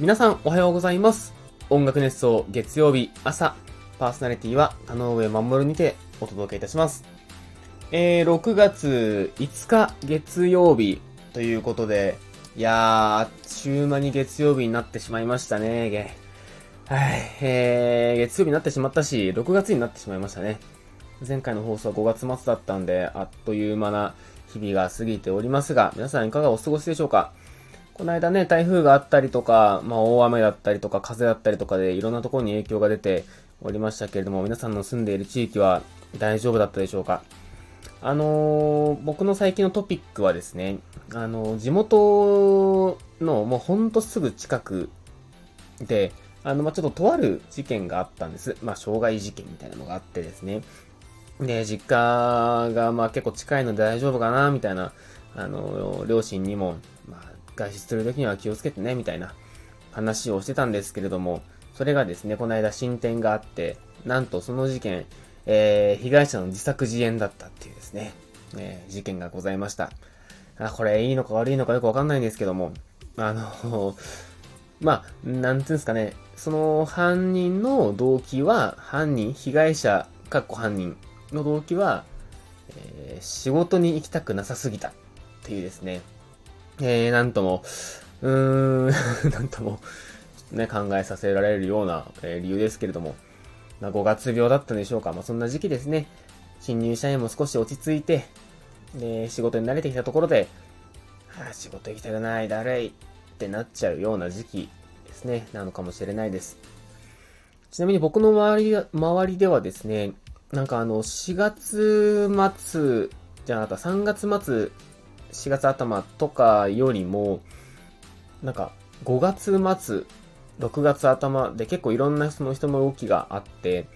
皆さんおはようございます。音楽熱奏月曜日朝、パーソナリティは田上守にてお届けいたします。えー、6月5日月曜日ということで、いやー、あっちゅう間に月曜日になってしまいましたね、はい、えー、月曜日になってしまったし、6月になってしまいましたね。前回の放送は5月末だったんで、あっという間な日々が過ぎておりますが、皆さんいかがお過ごしでしょうか？この間ね、台風があったりとか、まあ大雨だったりとか、風だったりとかでいろんなところに影響が出ておりましたけれども、皆さんの住んでいる地域は大丈夫だったでしょうか？あのー、僕の最近のトピックはですね、あのー、地元のもうほんとすぐ近くで、あの、まあ、ちょっととある事件があったんです。まあ、傷害事件みたいなのがあってですね。で、実家がまあ結構近いので大丈夫かな、みたいな、あの、両親にも、外出するときには気をつけてね、みたいな話をしてたんですけれども、それがですね、この間進展があって、なんとその事件、えー、被害者の自作自演だったっていうですね、えー、事件がございました。あ、これいいのか悪いのかよくわかんないんですけども、あの、まあ、なんていうんですかね、その犯人の動機は、犯人、被害者、かっこ犯人の動機は、えー、仕事に行きたくなさすぎたっていうですね、えー、なんとも、うーん、なんとも、ね、考えさせられるような、えー、理由ですけれども、まあ、5月病だったんでしょうか。まあ、そんな時期ですね。新入社員も少し落ち着いて、で、仕事に慣れてきたところで、はあ、仕事行きたくない、だるいってなっちゃうような時期ですね、なのかもしれないです。ちなみに僕の周り、周りではですね、なんかあの、4月末じゃなかった、3月末、4月頭とかよりも、なんか5月末、6月頭で結構いろんなその人の動きがあって、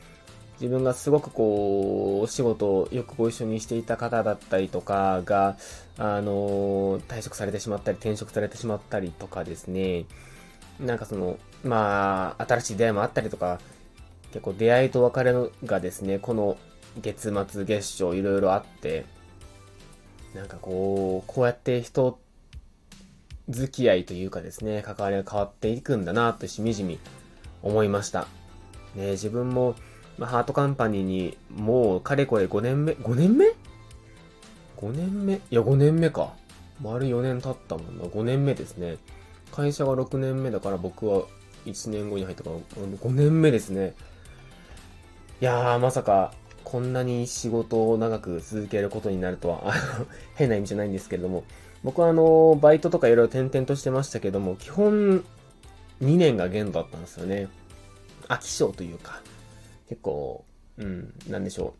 自分がすごくこう、お仕事をよくご一緒にしていた方だったりとかが、あの、退職されてしまったり、転職されてしまったりとかですね、なんかその、まあ、新しい出会いもあったりとか、結構出会いと別れがですね、この月末月初いろいろあって、なんかこう、こうやって人付き合いというかですね、関わりが変わっていくんだなとしみじみ思いました。ね、自分も、まあ、ハートカンパニーにもうかれこれ5年目 ?5 年目 ?5 年目？いや5年目か。丸4年経ったもんな。5年目ですね。会社が6年目だから僕は1年後に入ったから5年目ですね。いやー、まさかこんなに仕事を長く続けることになるとは、変な意味じゃないんですけれども、僕はあの、バイトとかいろいろ転々としてましたけども、基本2年が限度だったんですよね。飽き性というか、結構、うん、なんでしょ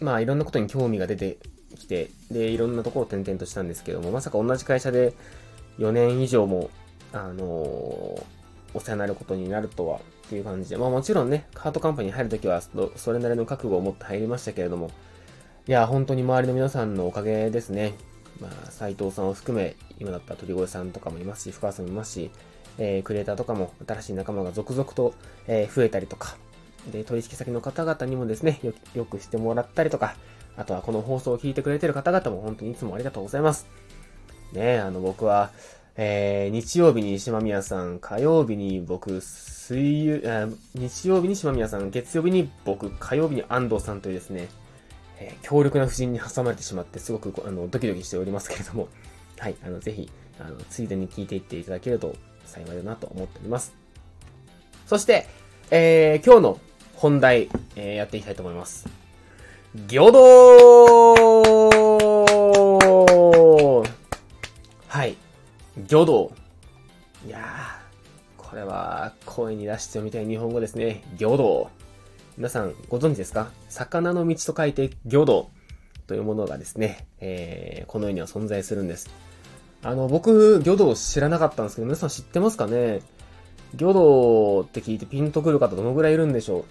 う。まあいろんなことに興味が出てきて、で、いろんなところを転々としたんですけども、まさか同じ会社で4年以上も、あのー、お世話になることになるとはっていう感じで、まあもちろんね、カートカンパニー入るときはそれなりの覚悟を持って入りましたけれども、いや、本当に周りの皆さんのおかげですね。まあ、斉藤さんを含め、今だったら鳥越さんとかもいますし、深川さんもいますし、えー、クリエイターとかも新しい仲間が続々と、えー、増えたりとか、で、取引先の方々にもですねよ、よくしてもらったりとか、あとはこの放送を聞いてくれてる方々も本当にいつもありがとうございます。ねあの、僕は、えー、日曜日に島宮さん、火曜日に僕、水曜、え日曜日に島宮さん、月曜日に僕、火曜日に安藤さんというですね、えー、強力な布陣に挟まれてしまって、すごくあのドキドキしておりますけれども、はい、あの、ぜひ、あの、ついでに聞いていっていただけると幸いだなと思っております。そして、えー、今日の本題、えー、やっていきたいと思います。魚道魚道。いやー、これは声に出して読みたい日本語ですね。魚道。皆さんご存知ですか？魚の道と書いて魚道というものがですね、えー、この世には存在するんです。あの、僕、魚道知らなかったんですけど、皆さん知ってますかね？魚道って聞いてピンとくる方どのぐらいいるんでしょう？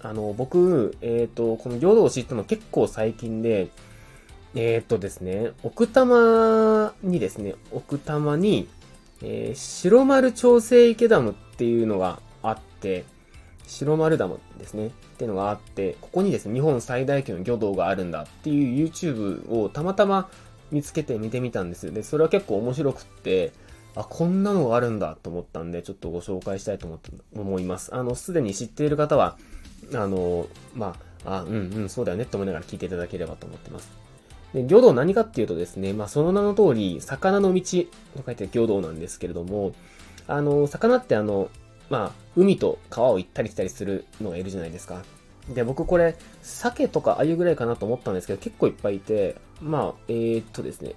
あの、僕、えっ、ー、と、この魚道を知ったの結構最近で、えっ、とですね、奥多摩にですね、奥多摩に、えー、白丸調整池ダムっていうのがあって、白丸ダムですね。っていうのがあって、ここにですね、日本最大級の魚道があるんだっていう YouTube をたまたま見つけて見てみたんです。で、それは結構面白くって、あ、こんなのがあるんだと思ったんで、ちょっとご紹介したいと思って思います。あの、すでに知っている方は、あの、まあ、あ、うんうん、そうだよねって思いながら聞いていただければと思ってます。で、魚道何かっていうとですね、まあ、その名の通り、魚の道と書いて魚道なんですけれども、あの、魚ってあの、まあ、海と川を行ったり来たりするのがいるじゃないですか。で、僕これ、鮭とか鮎ぐらいかなと思ったんですけど、結構いっぱいいて、まあ、えー、っとですね、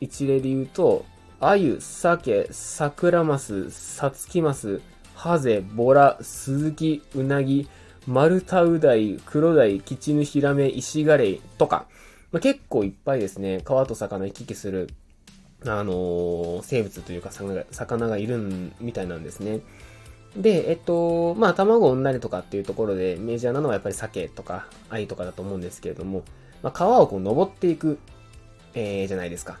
一例で言うと、鮎、鮭、桜マス、サツキマス、ハゼ、ボラ、スズキ、ウナギ、マルタウダイ、クロダイ、キチヌヒラメ、イシガレイとか、まあ、結構いっぱいですね、川と魚行き来する、あのー、生物というか魚がいるみたいなんですね。で、えっと、まあ、卵を産んだりとかっていうところでメジャーなのはやっぱり鮭とか鮎とかだと思うんですけれども、まあ、川をこう登っていく、えー、じゃないですか。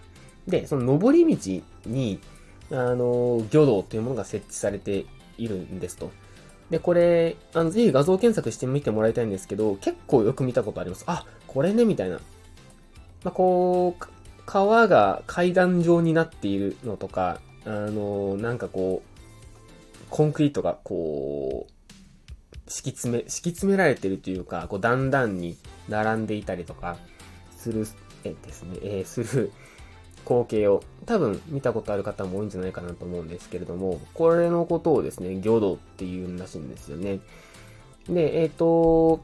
で、その登り道に、あの、魚道というものが設置されているんですと。で、これ、あの、ぜひ画像検索してみてもらいたいんですけど、結構よく見たことあります。あ、これね、みたいな。まあ、こう、川が階段状になっているのとか、あの、なんかこう、コンクリートがこう、敷き詰め、敷き詰められてるというか、こう、だんだんに並んでいたりとか、する、えですね、えー、する光景を多分見たことある方も多いんじゃないかなと思うんですけれども、これのことをですね、魚道っていうらしいんですよね。で、えっ、ー、と、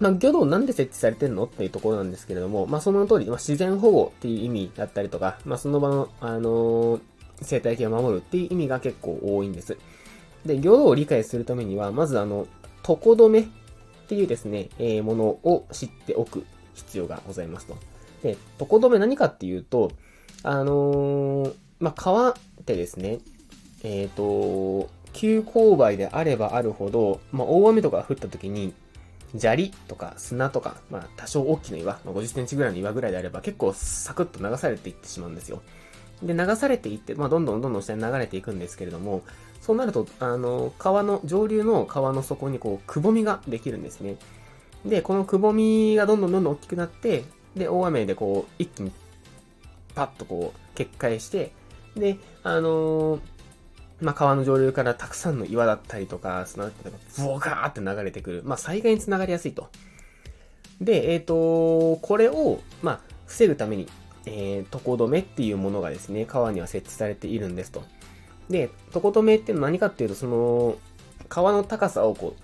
まあ、魚道なんで設置されてんのっていうところなんですけれども、まあ、その通り、まあ、自然保護っていう意味だったりとか、まあ、その場の、あのー、生態系を守るっていう意味が結構多いんです。で、魚道を理解するためには、まずあの、床止めっていうですね、えー、ものを知っておく必要がございますと。で、床止め何かっていうと、あのー、まあ、川ってですね、えっ、ー、と、急勾配であればあるほど、まあ、大雨とか降った時に、砂利とか砂とか、まあ、多少大きな岩、まあ、50センチぐらいの岩ぐらいであれば結構サクッと流されていってしまうんですよ。で、流されていって、まあ、どんどんどんどん下に流れていくんですけれども、そうなると、あの、川の、上流の川の底にこう、くぼみができるんですね。で、このくぼみがどんどんどんどん大きくなって、で、大雨でこう、一気に、パッとこう、決壊して、で、あのー、まあ、川の上流からたくさんの岩だったりとか、砂だったりとか、ブワーって流れてくる。まあ、災害につながりやすいと。で、えっ、ー、と、これを、まあ、防ぐために、えー、床止めっていうものがですね、川には設置されているんですと。で、床止めって何かっていうと、その、川の高さをこう、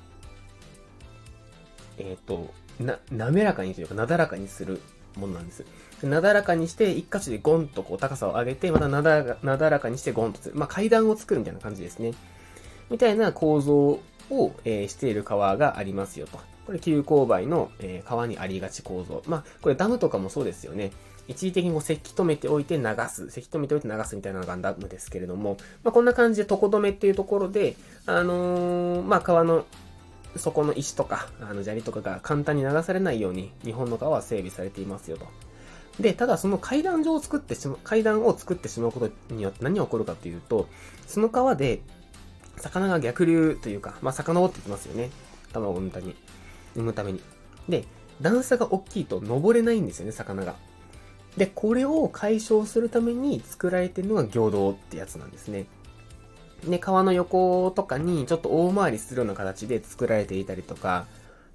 えっ、ー、と、な、滑らかにというか、なだらかにするものなんです。なだらかにして、一箇所でゴンとこう高さを上げて、またなだらなだらかにしてゴンとする。まあ、階段を作るみたいな感じですね。みたいな構造を、えー、している川がありますよと。これ急勾配の、えー、川にありがち構造。まあ、これダムとかもそうですよね。一時的にこう、せき止めておいて流す。せき止めておいて流すみたいなのがダムですけれども、まあ、こんな感じで床止めっていうところで、あのー、まあ、川の底の石とか、あの砂利とかが簡単に流されないように、日本の川は整備されていますよと。で、ただその階段状を作ってしま、階段を作ってしまうことによって何が起こるかっていうと、その川で、魚が逆流というか、まあ、遡ってきますよね。卵を産むために。産むために。で、段差が大きいと登れないんですよね、魚が。で、これを解消するために作られてるのが行道ってやつなんですね。で、川の横とかにちょっと大回りするような形で作られていたりとか、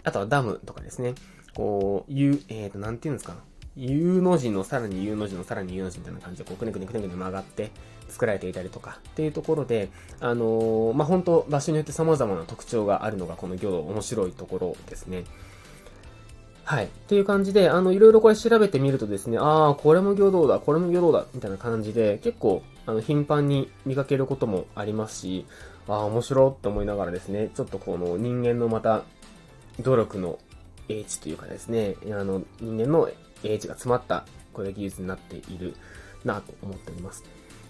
あとはダムとかですね。こう、U、えっ、ー、と、なんていうんですか。U の字のさらに U の字のさらに U の字みたいな感じで、こう、くねくねくねくね曲がって作られていたりとかっていうところで、あのー、まあ、本当場所によって様々な特徴があるのがこの魚道面白いところですね。はい。っていう感じで、あの、いろいろこれ調べてみるとですね、ああ、これも魚道だ、これも魚道だ、みたいな感じで、結構、あの、頻繁に見かけることもありますし、ああ、面白って思いながらですね、ちょっとこの人間のまた、努力の英知というかですね、あの、人間の英知が詰まったこれ技術になっているなと思っております。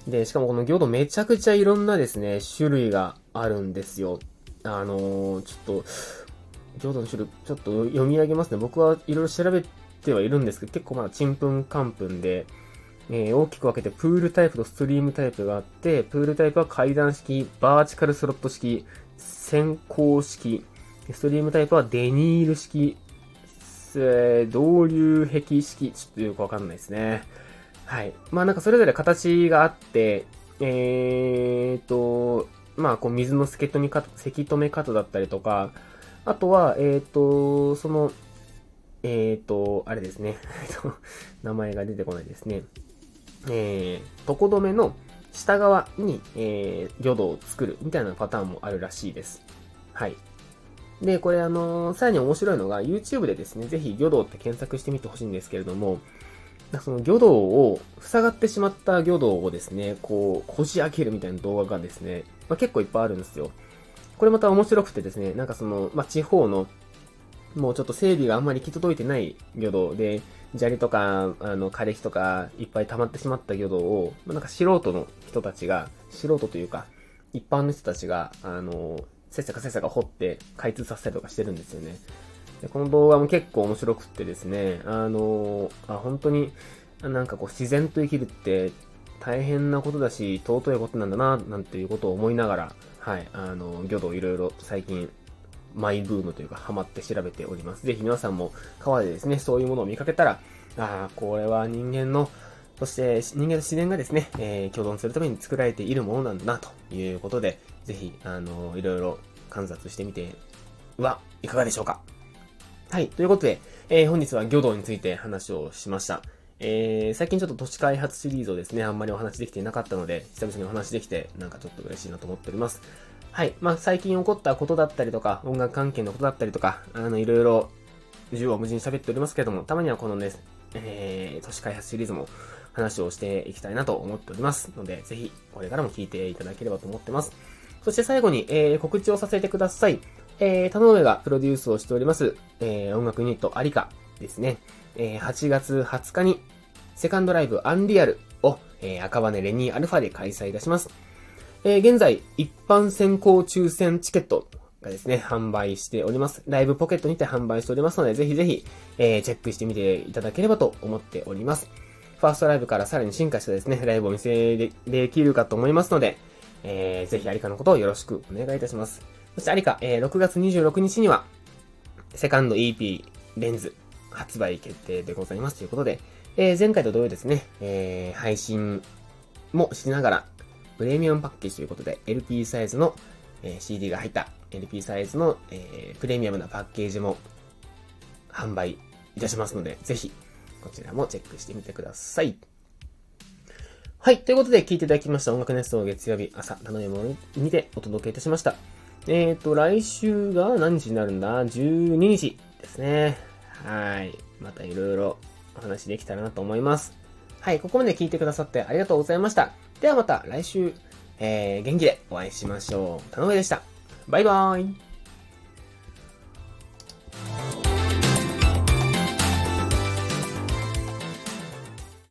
で、しかもこの魚道めちゃくちゃいろんなですね、種類があるんですよ。あのー、ちょっと、浄土の種類、ちょっと読み上げますね。僕はいろいろ調べてはいるんですけど、結構まだちんぷんかんぷんで、えー、大きく分けてプールタイプとストリームタイプがあって、プールタイプは階段式、バーチカルスロット式、先行式、ストリームタイプはデニール式、えー、導流壁式、ちょっとよくわかんないですね。はい。まあなんかそれぞれ形があって、えーと、まあ、こう、水のせき止め方、せき止め方だったりとか、あとは、えーと、その、えーと、あれですね。名前が出てこないですね。えー、床止めの下側に、えー、魚道を作るみたいなパターンもあるらしいです。はい。で、これあのー、さらに面白いのが、YouTube でですね、ぜひ魚道って検索してみてほしいんですけれども、その魚道を、塞がってしまった魚道をですね、こう、こじ開けるみたいな動画がですね、まあ、結構いっぱいあるんですよ。これまた面白くてですね、なんかその、まあ、地方の、もうちょっと整備があんまり行き届いてない魚道で、砂利とか、あの、枯れ木とか、いっぱい溜まってしまった魚道を、まあ、なんか素人の人たちが、素人というか、一般の人たちが、あの、せっさかせっさか掘って開通させたりとかしてるんですよね。でこの動画も結構面白くってですね、あの、あ、本当に、なんかこう自然と生きるって大変なことだし、尊いことなんだな、なんていうことを思いながら、はい、あの、魚道いろいろ最近、マイブームというか、ハマって調べております。ぜひ皆さんも川でですね、そういうものを見かけたら、ああ、これは人間の、そして人間と自然がですね、えー、共存するために作られているものなんだな、ということで、ぜひ、あの、いろいろ観察してみてはいかがでしょうか。はい。ということで、えー、本日は魚道について話をしました。えー、最近ちょっと都市開発シリーズをですね、あんまりお話できていなかったので、久々にお話できて、なんかちょっと嬉しいなと思っております。はい。まあ、最近起こったことだったりとか、音楽関係のことだったりとか、あの、いろいろ、縦横無尽に喋っておりますけれども、たまにはこのね、えー、都市開発シリーズも話をしていきたいなと思っておりますので、ぜひ、これからも聞いていただければと思ってます。そして最後に、えー、告知をさせてください。えー、田上がプロデュースをしております、えー、音楽ユニットアリカですね。えー、8月20日に、セカンドライブアンリアルを、えー、赤羽レニーアルファで開催いたします。えー、現在、一般先行抽選チケットがですね、販売しております。ライブポケットにて販売しておりますので、ぜひぜひ、えー、チェックしてみていただければと思っております。ファーストライブからさらに進化したですね、ライブを見せできるかと思いますので、えー、ぜひアリカのことをよろしくお願いいたします。そしてアリカ、えー、6月26日には、セカンド EP レンズ発売決定でございますということで、えー、前回と同様ですね、えー、配信もしながら、プレミアムパッケージということで、LP サイズの、え、CD が入った LP サイズの、え、プレミアムなパッケージも販売いたしますので、ぜひ、こちらもチェックしてみてください。はい。ということで、聴いていただきました音楽ネストを月曜日朝、頼み物にてお届けいたしました。えっ、ー、と、来週が何日になるんだ ?12 日ですね。はい。またいろいろお話できたらなと思います。はい。ここまで聞いてくださってありがとうございました。ではまた来週、えー、元気でお会いしましょう。田上でした。バイバーイ。